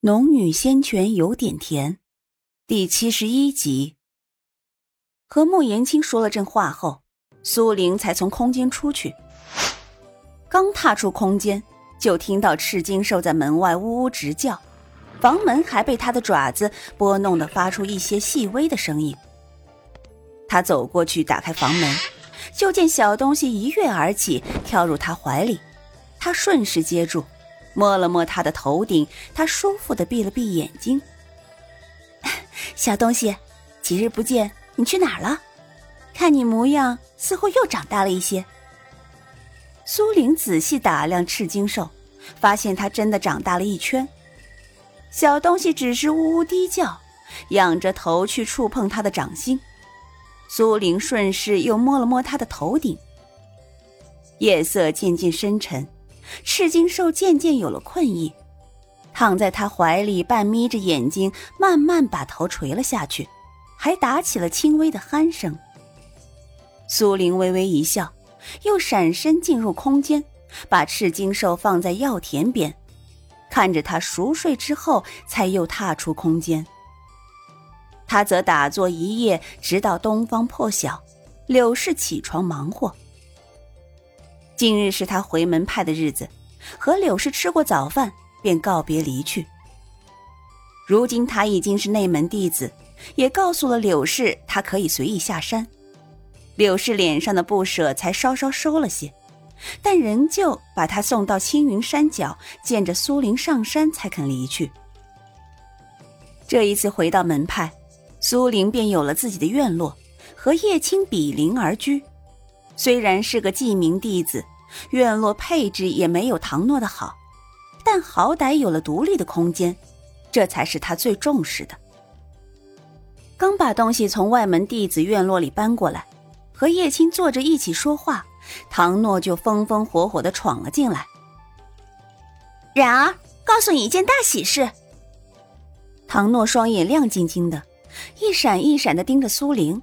农女仙泉有点甜，第七十一集。和穆言青说了阵话后，苏玲才从空间出去。刚踏出空间，就听到赤金兽在门外呜呜直叫，房门还被它的爪子拨弄的发出一些细微的声音。他走过去打开房门，就见小东西一跃而起，跳入他怀里，他顺势接住。摸了摸他的头顶，他舒服的闭了闭眼睛。小东西，几日不见，你去哪儿了？看你模样，似乎又长大了一些。苏玲仔细打量赤金兽，发现它真的长大了一圈。小东西只是呜呜低叫，仰着头去触碰他的掌心。苏玲顺势又摸了摸他的头顶。夜色渐渐深沉。赤金兽渐渐有了困意，躺在他怀里，半眯着眼睛，慢慢把头垂了下去，还打起了轻微的鼾声。苏玲微微一笑，又闪身进入空间，把赤金兽放在药田边，看着他熟睡之后，才又踏出空间。他则打坐一夜，直到东方破晓，柳氏起床忙活。今日是他回门派的日子，和柳氏吃过早饭，便告别离去。如今他已经是内门弟子，也告诉了柳氏他可以随意下山。柳氏脸上的不舍才稍稍收了些，但仍旧把他送到青云山脚，见着苏林上山才肯离去。这一次回到门派，苏林便有了自己的院落，和叶青比邻而居。虽然是个记名弟子，院落配置也没有唐诺的好，但好歹有了独立的空间，这才是他最重视的。刚把东西从外门弟子院落里搬过来，和叶青坐着一起说话，唐诺就风风火火的闯了进来。然儿，告诉你一件大喜事。唐诺双眼亮晶晶的，一闪一闪的盯着苏玲，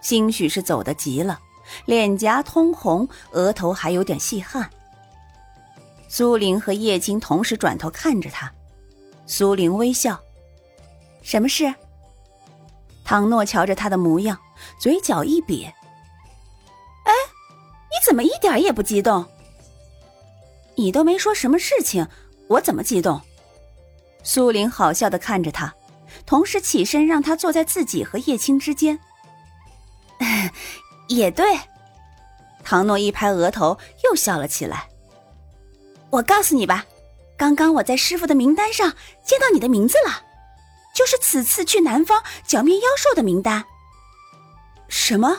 兴许是走得急了。脸颊通红，额头还有点细汗。苏玲和叶青同时转头看着他，苏玲微笑：“什么事？”唐诺瞧着他的模样，嘴角一瘪：“哎，你怎么一点也不激动？你都没说什么事情，我怎么激动？”苏玲好笑的看着他，同时起身让他坐在自己和叶青之间。也对，唐诺一拍额头，又笑了起来。我告诉你吧，刚刚我在师傅的名单上见到你的名字了，就是此次去南方剿灭妖兽的名单。什么？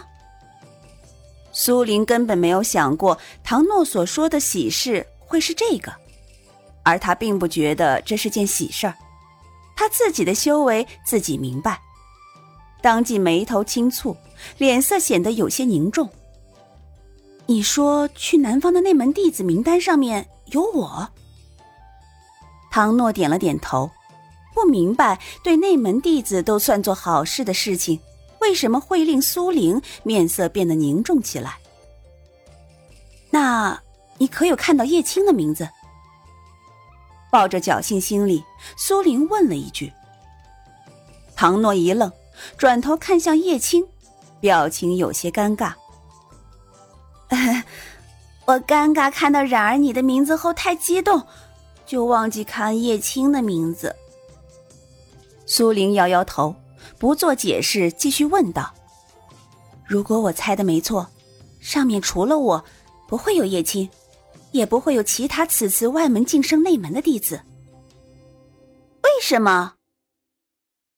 苏林根本没有想过唐诺所说的喜事会是这个，而他并不觉得这是件喜事儿。他自己的修为自己明白。当即眉头轻蹙，脸色显得有些凝重。你说去南方的内门弟子名单上面有我？唐诺点了点头，不明白对内门弟子都算作好事的事情，为什么会令苏玲面色变得凝重起来？那你可有看到叶青的名字？抱着侥幸心理，苏玲问了一句。唐诺一愣。转头看向叶青，表情有些尴尬。我尴尬看到冉儿你的名字后太激动，就忘记看叶青的名字。苏玲摇摇头，不做解释，继续问道：“如果我猜的没错，上面除了我，不会有叶青，也不会有其他此次外门晋升内门的弟子。为什么？”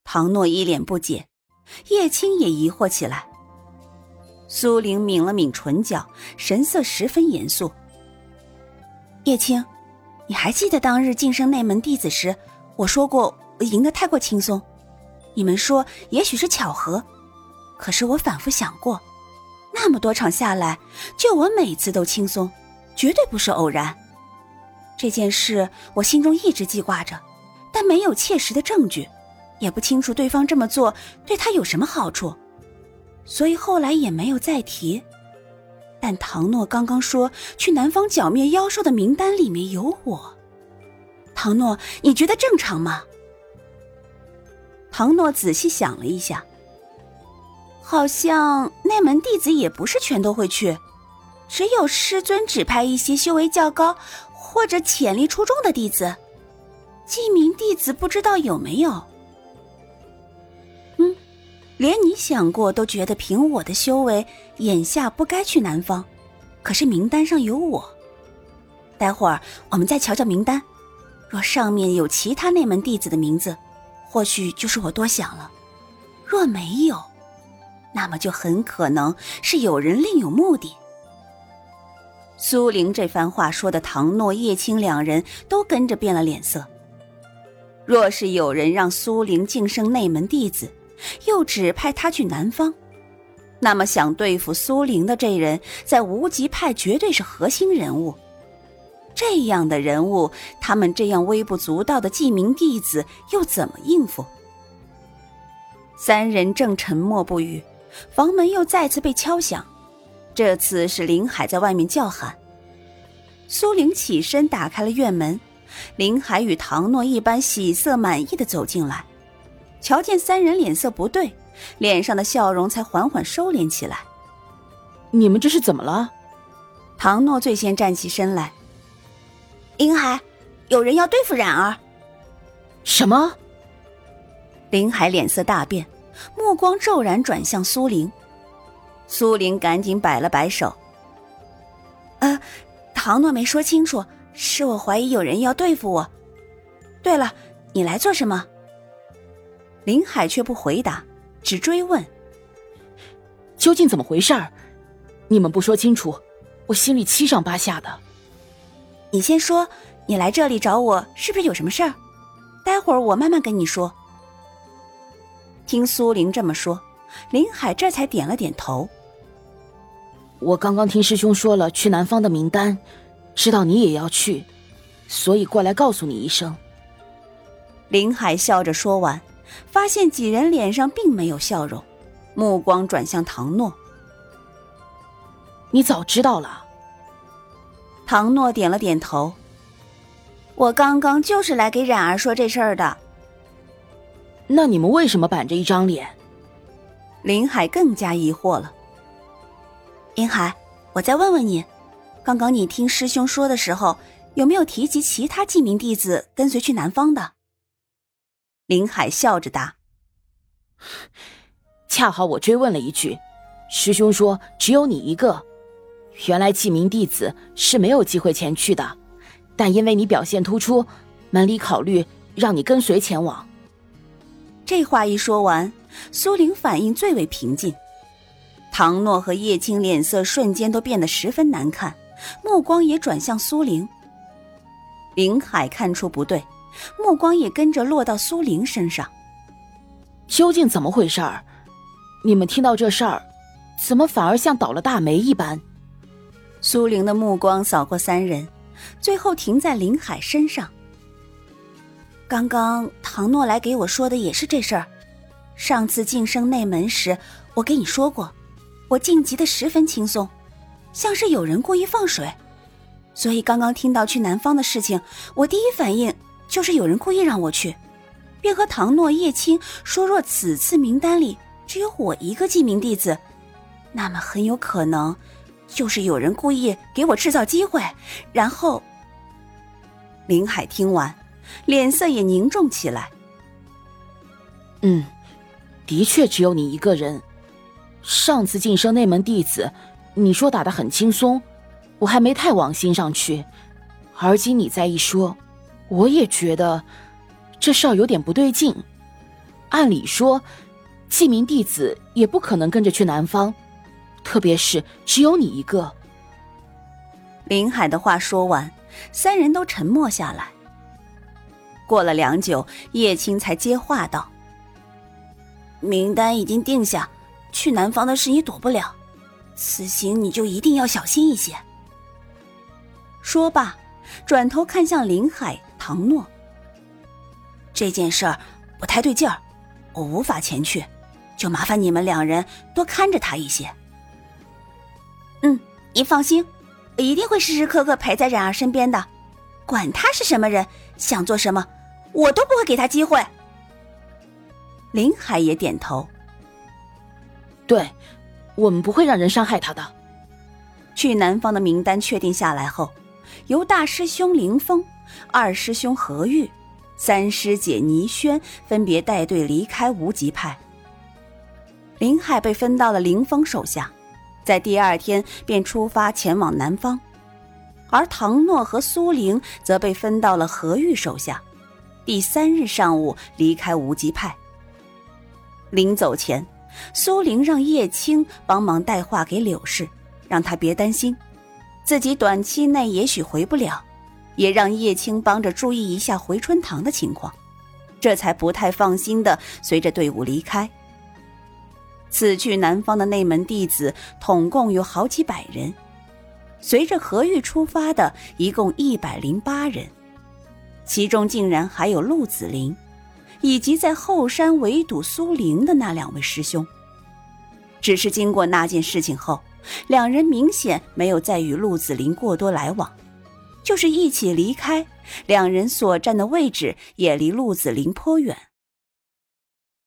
唐诺一脸不解。叶青也疑惑起来。苏玲抿了抿唇角，神色十分严肃。叶青，你还记得当日晋升内门弟子时，我说过我赢得太过轻松？你们说也许是巧合，可是我反复想过，那么多场下来，就我每次都轻松，绝对不是偶然。这件事我心中一直记挂着，但没有切实的证据。也不清楚对方这么做对他有什么好处，所以后来也没有再提。但唐诺刚刚说去南方剿灭妖兽的名单里面有我，唐诺，你觉得正常吗？唐诺仔细想了一下，好像内门弟子也不是全都会去，只有师尊指派一些修为较高或者潜力出众的弟子。记名弟子不知道有没有？连你想过都觉得凭我的修为，眼下不该去南方。可是名单上有我，待会儿我们再瞧瞧名单。若上面有其他内门弟子的名字，或许就是我多想了；若没有，那么就很可能是有人另有目的。苏玲这番话说的，唐诺、叶青两人都跟着变了脸色。若是有人让苏玲晋升内门弟子，又指派他去南方，那么想对付苏玲的这人，在无极派绝对是核心人物。这样的人物，他们这样微不足道的记名弟子又怎么应付？三人正沉默不语，房门又再次被敲响。这次是林海在外面叫喊。苏玲起身打开了院门，林海与唐诺一般喜色满意的走进来，瞧见三人脸色不对，脸上的笑容才缓缓收敛起来。你们这是怎么了？唐诺最先站起身来。林海，有人要对付冉儿。什么？林海脸色大变，目光骤然转向苏玲。苏玲赶紧摆了摆手：“呃，唐诺没说清楚，是我怀疑有人要对付我。对了，你来做什么？”林海却不回答，只追问：“究竟怎么回事儿？你们不说清楚，我心里七上八下的。”你先说，你来这里找我是不是有什么事儿？待会儿我慢慢跟你说。听苏玲这么说，林海这才点了点头。我刚刚听师兄说了去南方的名单，知道你也要去，所以过来告诉你一声。林海笑着说完，发现几人脸上并没有笑容，目光转向唐诺：“你早知道了。”唐诺点了点头。我刚刚就是来给冉儿说这事儿的。那你们为什么板着一张脸？林海更加疑惑了。林海，我再问问你，刚刚你听师兄说的时候，有没有提及其他记名弟子跟随去南方的？林海笑着答：“恰好我追问了一句，师兄说只有你一个。”原来记名弟子是没有机会前去的，但因为你表现突出，门里考虑让你跟随前往。这话一说完，苏玲反应最为平静，唐诺和叶青脸色瞬间都变得十分难看，目光也转向苏玲。林海看出不对，目光也跟着落到苏玲身上。究竟怎么回事儿？你们听到这事儿，怎么反而像倒了大霉一般？苏玲的目光扫过三人，最后停在林海身上。刚刚唐诺来给我说的也是这事儿。上次晋升内门时，我给你说过，我晋级的十分轻松，像是有人故意放水。所以刚刚听到去南方的事情，我第一反应就是有人故意让我去，便和唐诺、叶青说：若此次名单里只有我一个记名弟子，那么很有可能。就是有人故意给我制造机会，然后。林海听完，脸色也凝重起来。嗯，的确只有你一个人。上次晋升内门弟子，你说打的很轻松，我还没太往心上去。而今你再一说，我也觉得这事儿有点不对劲。按理说，记名弟子也不可能跟着去南方。特别是只有你一个。林海的话说完，三人都沉默下来。过了良久，叶青才接话道：“名单已经定下，去南方的事你躲不了，此行你就一定要小心一些。”说罢，转头看向林海、唐诺：“这件事儿不太对劲儿，我无法前去，就麻烦你们两人多看着他一些。”嗯，你放心，我一定会时时刻刻陪在冉儿身边的。管他是什么人，想做什么，我都不会给他机会。林海也点头。对，我们不会让人伤害他的。去南方的名单确定下来后，由大师兄林峰、二师兄何玉、三师姐倪轩分别带队离开无极派。林海被分到了林峰手下，在第二天便出发前往南方，而唐诺和苏玲则被分到了何玉手下，第三日上午离开无极派。临走前，苏玲让叶青帮忙带话给柳氏，让他别担心，自己短期内也许回不了，也让叶青帮着注意一下回春堂的情况，这才不太放心的随着队伍离开。此去南方的内门弟子统共有好几百人，随着何玉出发的一共一百零八人，其中竟然还有陆子霖。以及在后山围堵苏玲的那两位师兄，只是经过那件事情后，两人明显没有再与陆子霖过多来往，就是一起离开，两人所站的位置也离陆子霖颇远。